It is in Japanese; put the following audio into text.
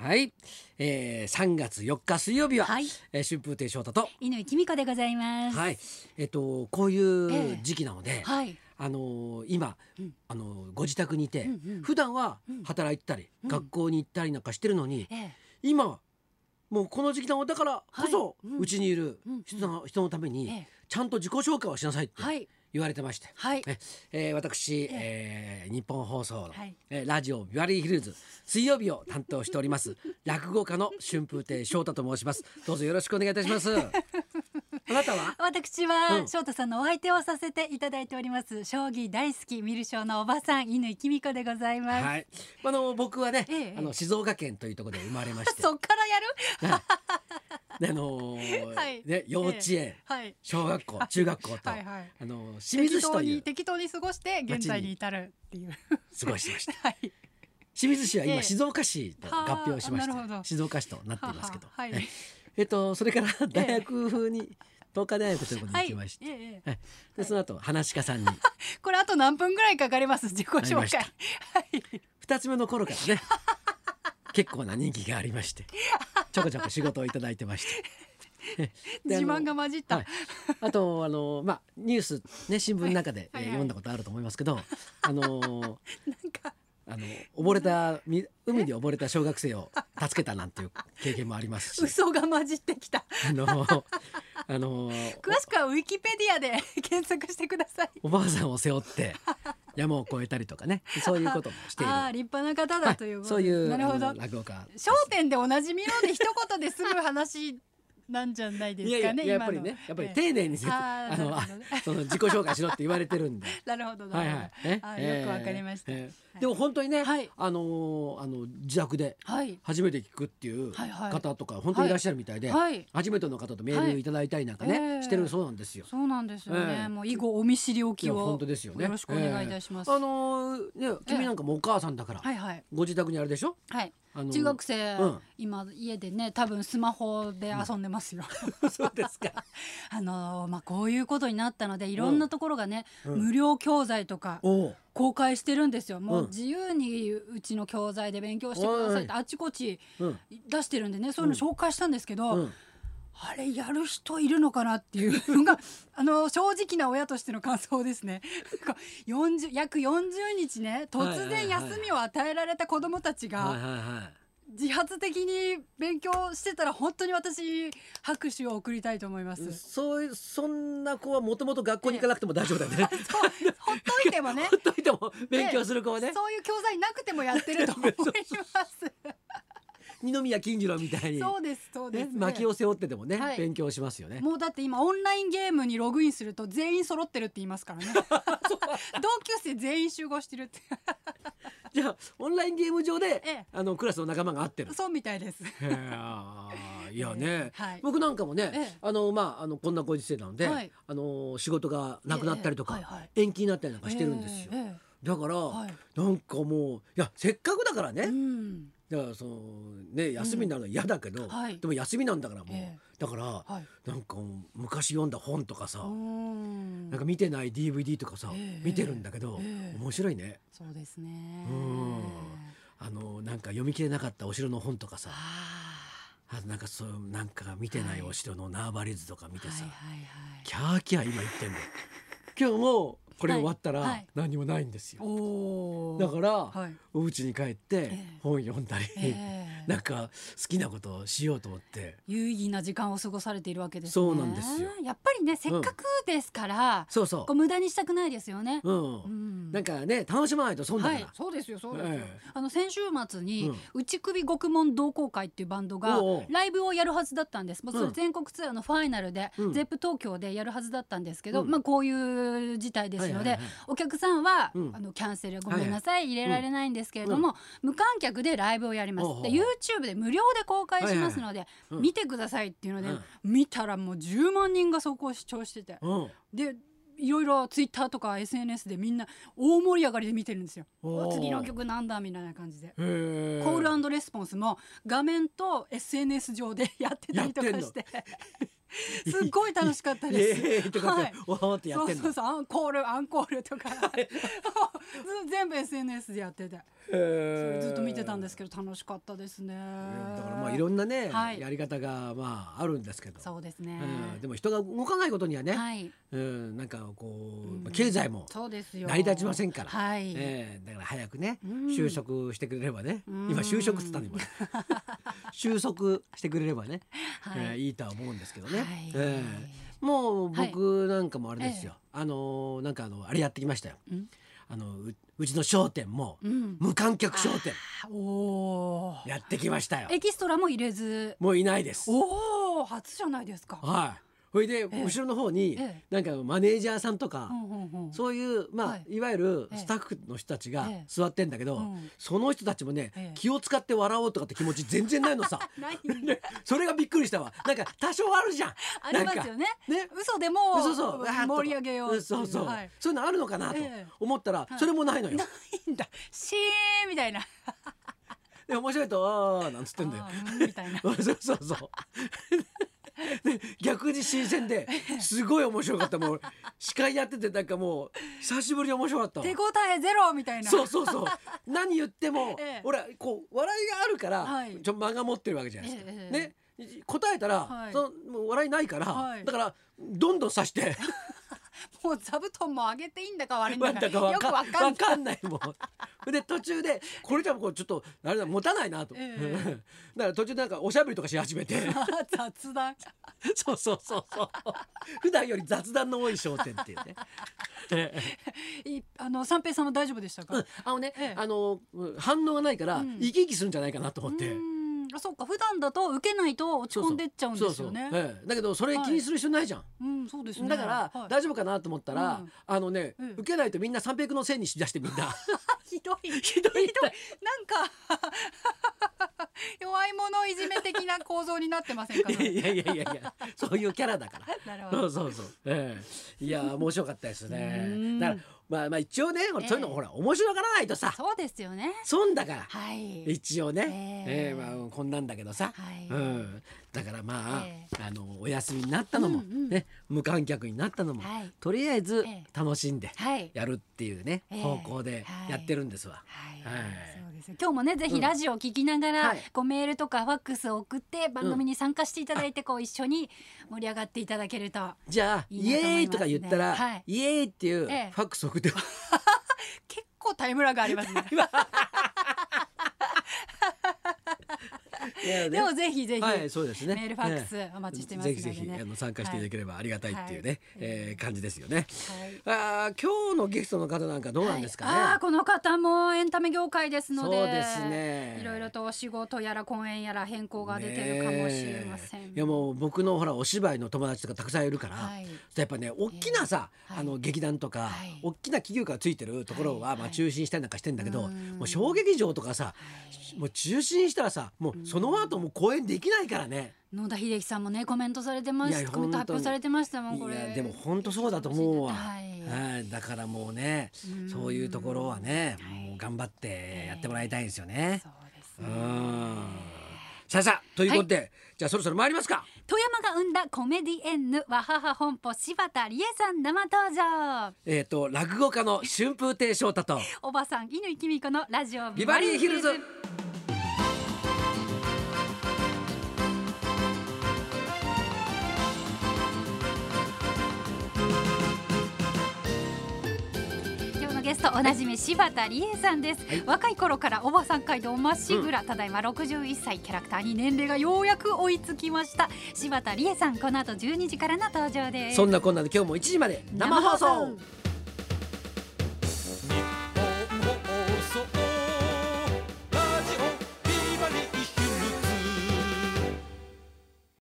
はい、えー、3月4日水曜日は、はい、えー、春風亭昇太と、犬井君子でございます。はい、えっ、とこういう時期なので、はい、あのー今、うん。あのーご自宅にいて、うんうん普段はうん。働いてたり、うん。学校に行ったりなんかしてるのに、ええ、今はもうこの時期なのだからこそはい。うんうち、にいるうん。人の,、人のために、ええ、ちゃんと自己紹介をしなさいってはい、言われてまして、はい、ええー私、ええ。ー日本放送の、はい。えーラジオビバリーヒルズ水曜日を担当しております 落語家の春風亭昇太と申します。どうぞよろしくお願いいたします。あなたは？私は、うん。翔太さんのお相手をさせていただいております。将棋大好きミルショーのおばさん犬井君子でございます。はい。あの僕はね、ええ。あの静岡県というところで生まれまして。そっからやる？であのーはい。ね幼稚園、はい、小学校中学校と、はい、はい。あの清水市というに適当に過ごして現在に至るっていう。過ごしてました。はい。清水市は今、ええ。静岡市と合併をしましはあなるほど。て静岡市となっていますけどはははい。ええ。っとそれから大学に、東海大学というところに行きまして、はい。ええええ。でその後話し家さんに。これあと何分ぐらいかかります？自己紹介。はい。二つ目の頃からね結構な人気がありましてちょこちょこ仕事をいただいてまして。で自慢が混じった。はい、あとあのまあニュースね新聞の中で、はい読んだことあると思いますけど、あの なんかあの溺れたみ海で溺れた小学生を助けたなんていう経験もありますし、嘘が混じってきた。あの あの詳しくはウィキペディアで検索してください。おおばあさんを背負って山を越えたりとかねそういうこともしている。ああ立派な方だということで、そういうなるほど。落語家です。焦点でおなじみので一言で済む話なんじゃないですかね。いやっぱりねやっぱりええ丁寧にせあのその自己紹介しろって言われてるんで。なるほどなはい。はい。よくわかりましたでも本当にね、はいあのーあの自宅ではい初めて聞くっていう方とか本当にいらっしゃるみたいで、はい。初めての方とメールいただいたりなんかね、してるそうなんですよ。そうなんですよね。ええもう以後お見知りおきを本当ですよね。よろしくお願いいたします。ええあのーね君なんかもお母さんだから、ご自宅にあれでしょ？はい。あのー中学生、うん今家でね多分スマホで遊んでますよ。そうですか。あのーまあこういうことになったのでいろんなところがね、うん無料教材とか。公開してるんですよ。もううん自由にうちの教材で勉強してくださいってあちこちうん。出してるんでねそういうの紹介したんですけど、うん。あれやる人いるのかなっていうのが あの正直な親としての感想ですね。なんか40約40日ね突然休みを与えられた子どもたちが。自発的に勉強してたら本当に私拍手を送りたいと思います。そういうそんな子はもともと学校に行かなくても大丈夫だよね。そうほっといてもね ほっといても勉強する子はね。そういう教材なくてもやってると思います。二宮金次郎みたいに、そうですそうでねす、、薪を背負ってでもね、はい。勉強しますよね。もうだって今オンラインゲームにログインすると全員揃ってるって言いますからね。同級生全員集合してるって。じゃあオンラインゲーム上で、ええ。あのクラスの仲間が合ってる。そうみたいです。いやね、はい。僕なんかもね、ええ。あのまああのこんなご時世なので、はい。あの仕事がなくなったりとか、ええはいはい。延期になったりなんかしてるんですよ。ええだから、はい。なんかもういやせっかくだからね、うん。だからそのね休みになるのは嫌だけど、はい。でも休みなんだからもう、ええ。だからはい。なんか昔読んだ本とかさ、うん。なんか見てない DVD とかさ、ええ。見てるんだけど、ええ。面白いね。そうですね。うん。あのなんか読み切れなかったお城の本とかさ、あなんかそうなんか見てないお城の縄張り図とか見てさ、ーはい。はい。はい。キャーキャー今言ってんだよ。今日もこれ終わったら何にもないんですよ。だから、はい。お家に帰ってええ。本読んだり、ええ。なんか好きなことをしようと思って。有意義な時間を過ごされているわけですね。そうなんですよ。やっぱりねせっかくですから、そうそこう無駄にしたくないですよね。う。うん。うん。なんかね楽しまないと損だから。はい、そうですよそうですよ、ええ。あの先週末に、うん。内首獄門同好会っていうバンドがライブをやるはずだったんです。もうそれうん。全国ツアーのファイナルで、うん。ゼップ東京でやるはずだったんですけど、うん。まあこういう事態ですので、はいはいはい。お客さんは、うん。あのキャンセルごめんなさい、入れられないんですけれども、う無観客でライブをやります。で YouTube で無料で公開しますので、うん。見てくださいっていうので、うん。見たらもう10万人がそこを視聴しててうん。でいろいろツイッターとか SNS でみんな大盛り上がりで見てるんですよ。次の曲なんだみたいな感じで。コールレスポンスも画面と SNS 上でやってたりとかして すっごい楽しかったです。イエーはいわーってやってんの。そうそうそうアンコールアンコールとか全部 SNS でやっててそれずっと見てたんですけど楽しかったですね。だからまあいろんなね、はい。やり方がまああるんですけど、そうですね。うん、でも人が動かないことにはね、はい。うん、なんかこう、経済もそうですよ。成り立ちませんから、はい。ええだから早くね、うん。就職してくれればね、うん。今就職っつったの今。収束してくれればね、はい。ええいいとは思うんですけどね、はい。ええ。もう僕なんかもあれですよ、あのなんかあのあれやってきましたよ。うん。あのううちの商店もうん。無観客商店おお。やってきましたよエキストラも入れず。もういないですおお、初じゃないですか。はいそれでえ後ろの方にええ。なんかマネージャーさんとか。そういうまあ、はい。い、わゆるええ。スタッフの人たちがええ。座ってんだけど、うん。その人たちもね、ええ。気を使って笑おうとかって気持ち全然ないのさ。それがびっくりしたわ。なんか多少あるじゃん。ありますよね。ね。嘘でも盛り上げようそうそう、はい。そういうのあるのかなとええ。思ったら、はい。それもないのよ、ないんだ。シーンみたいな。で面白いと「あー」なんつってんだよ。そうそうそう。で逆に新鮮で すごい面白かった。もう司会やっててなんかもう久しぶりに面白かったわ。手応えゼロみたいな。そうそうそう。何言っても、ええ。俺こう笑いがあるから、はい。ちょ間が持ってるわけじゃないですか、ええ。ね。答えたら、はい。そのもう笑いないから、はい。だからどんどん刺してもう座布団も上げていいんだか悪いんだかよくかわかんない。かんないもん。で途中でこれじゃこうちょっとあれだ持たないなと、ええだから途中でなんかおしゃべりとかし始めて。雑談。そうそうそうそう。普段より雑談の多い商店っていうね。いあの三平さんは大丈夫でしたか？うん。あのね、ええ。あの反応がないから、うん。生き生きするんじゃないかなと思って。うあそうか。普段だと受けないと落ち込んでっちゃうんですよね。そうそう。ええ。だけどそれ気にする必要ないじゃん。うんそうですね。だから、はい。大丈夫かなと思ったら、うん。あのね、うん受けないとみんな三平のせいにしだしてみんな。ひどい。ひどいなんか 弱い者いじめ的な構造になってませんか？いやいやいやいや。そういうキャラだから。なるほど。そうそうそう、ええ。いや面白かったですうねん。だからまあまあ一応ね、ええ。そういうのほら面白がらないとさ。そうですよね。損だから、はい。一応ね、ええ。ええまあこんなんだけどさ、はい。うん、だからまあ、えあのお休みになったのも、うんうんね無観客になったのも、はい。とりあえずええ。楽しんではい。やるっていうね、ええ。方向でやってるんですわ。はい、はい。そうですよ。今日もねぜひラジオを聞きながら、はい。こうメールとかファックスを送って番組に参加していただいて、こう一緒に盛り上がっていただけるとじゃあイエーイとか言ったら、はい。イエーイっていうええ。ファックス送って、結構タイムラグありますね いやねで。もぜひぜひ、はいそうですね。メールファックスお待ちしてますのでね。ぜひぜひあの参加していただければありがたいっていうね、はい。えー感じですよね。はい。あー今日のゲストの方なんかどうなんですかね？はい。あーこの方もエンタメ業界ですのでそうですね。いろいろとお仕事やら公演やら変更が出てるかもしれません、ねえ。いやもう僕のほらお芝居の友達とかたくさんいるから、はい。やっぱね大きなさ、ええ。はい。あの劇団とか、はい。大きな企業がついてるところは、はい。まあ中心したりなんかしてんだけど、うん。もう小劇場とかさ、もう中心したらさもうその後もう公演できないからね。野田秀樹さんもねコメントされてまいやすコメント発表されてましたもんこれ。いやでも本当そうだと思うわ、はい。はい、だからもうねうん。そういうところはねはい。もう頑張ってやってもらいたいんですよね。そうですうねん。さあさあということで、じゃあそろそろ参りますか。富山が生んだコメディエンヌわはは本舗柴田理恵さん生登場。えっ、と落語家の春風亭昇太と おばさん乾きみ子のラジオビバリーヒルズ。ゲストおなじみ柴田理恵さんです、はい。若い頃からおばさん街道まっしぐら、ただいま61歳キャラクターに年齢がようやく追いつきました。柴田理恵さんこの後12時からの登場です。そんなこんなで今日も1時まで生放送。